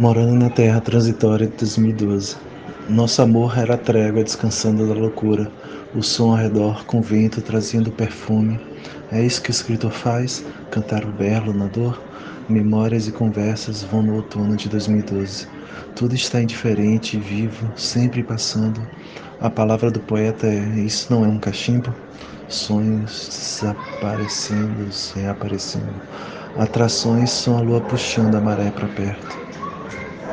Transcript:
Morando na terra transitória de 2012. Nosso amor era trégua descansando da loucura, o som ao redor com vento trazendo perfume. É isso que o escritor faz? Cantar o berro na dor? Memórias e conversas vão no outono de 2012. Tudo está indiferente vivo, sempre passando. A palavra do poeta é: Isso não é um cachimbo? Sonhos desaparecendo, reaparecendo. Atrações são a lua puxando a maré para perto.